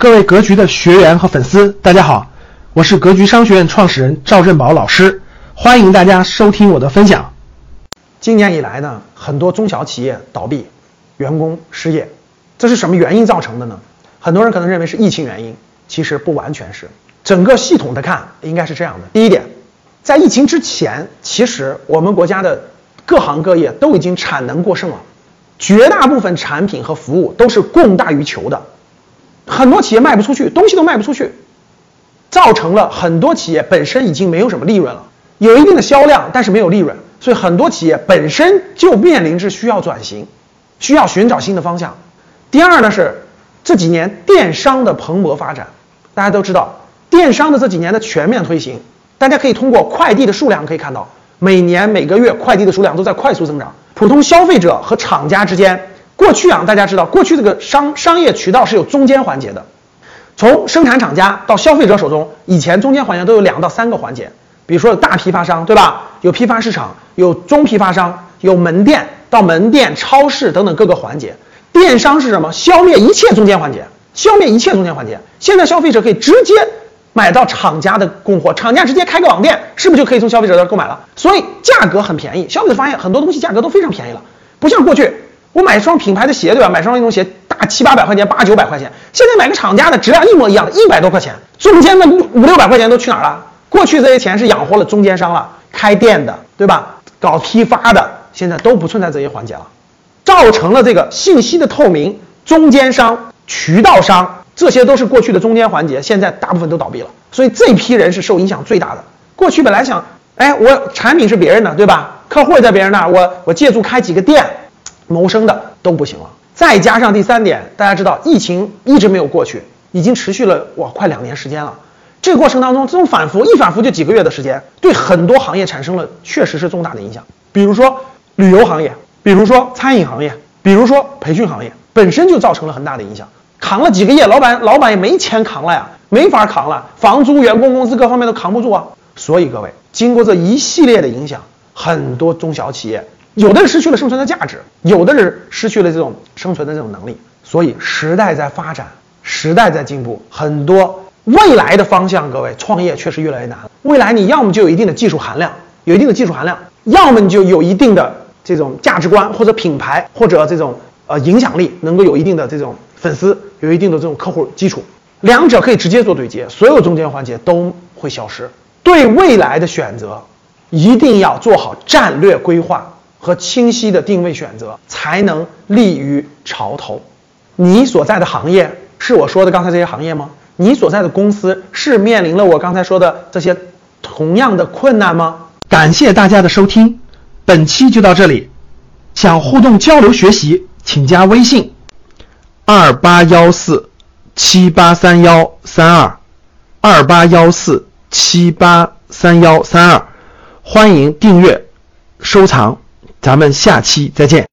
各位格局的学员和粉丝，大家好，我是格局商学院创始人赵振宝老师，欢迎大家收听我的分享。今年以来呢，很多中小企业倒闭，员工失业，这是什么原因造成的呢？很多人可能认为是疫情原因，其实不完全是。整个系统的看，应该是这样的：第一点，在疫情之前，其实我们国家的各行各业都已经产能过剩了，绝大部分产品和服务都是供大于求的。很多企业卖不出去，东西都卖不出去，造成了很多企业本身已经没有什么利润了，有一定的销量，但是没有利润，所以很多企业本身就面临着需要转型，需要寻找新的方向。第二呢是这几年电商的蓬勃发展，大家都知道，电商的这几年的全面推行，大家可以通过快递的数量可以看到，每年每个月快递的数量都在快速增长，普通消费者和厂家之间。过去啊，大家知道，过去这个商商业渠道是有中间环节的，从生产厂家到消费者手中，以前中间环节都有两到三个环节，比如说有大批发商，对吧？有批发市场，有中批发商，有门店到门店、超市等等各个环节。电商是什么？消灭一切中间环节，消灭一切中间环节。现在消费者可以直接买到厂家的供货，厂家直接开个网店，是不是就可以从消费者那购买了？所以价格很便宜，消费者发现很多东西价格都非常便宜了，不像过去。我买一双品牌的鞋，对吧？买双运动鞋，大七八百块钱，八九百块钱。现在买个厂家的，质量一模一样的，一百多块钱，中间的五六百块钱都去哪儿了？过去这些钱是养活了中间商了，开店的，对吧？搞批发的，现在都不存在这些环节了，造成了这个信息的透明，中间商、渠道商，这些都是过去的中间环节，现在大部分都倒闭了。所以这批人是受影响最大的。过去本来想，哎，我产品是别人的，对吧？客户也在别人那儿，我我借助开几个店。谋生的都不行了，再加上第三点，大家知道疫情一直没有过去，已经持续了哇快两年时间了。这个过程当中，这种反复一反复就几个月的时间，对很多行业产生了确实是重大的影响。比如说旅游行业，比如说餐饮行业，比如说培训行业，本身就造成了很大的影响。扛了几个月，老板老板也没钱扛了呀，没法扛了，房租、员工工资各方面都扛不住啊。所以各位，经过这一系列的影响，很多中小企业。有的人失去了生存的价值，有的人失去了这种生存的这种能力。所以时代在发展，时代在进步，很多未来的方向，各位创业确实越来越难。未来你要么就有一定的技术含量，有一定的技术含量，要么你就有一定的这种价值观或者品牌或者这种呃影响力，能够有一定的这种粉丝，有一定的这种客户基础，两者可以直接做对接，所有中间环节都会消失。对未来的选择，一定要做好战略规划。和清晰的定位选择，才能立于潮头。你所在的行业是我说的刚才这些行业吗？你所在的公司是面临了我刚才说的这些同样的困难吗？感谢大家的收听，本期就到这里。想互动交流学习，请加微信：二八幺四七八三幺三二二八幺四七八三幺三二。欢迎订阅、收藏。咱们下期再见。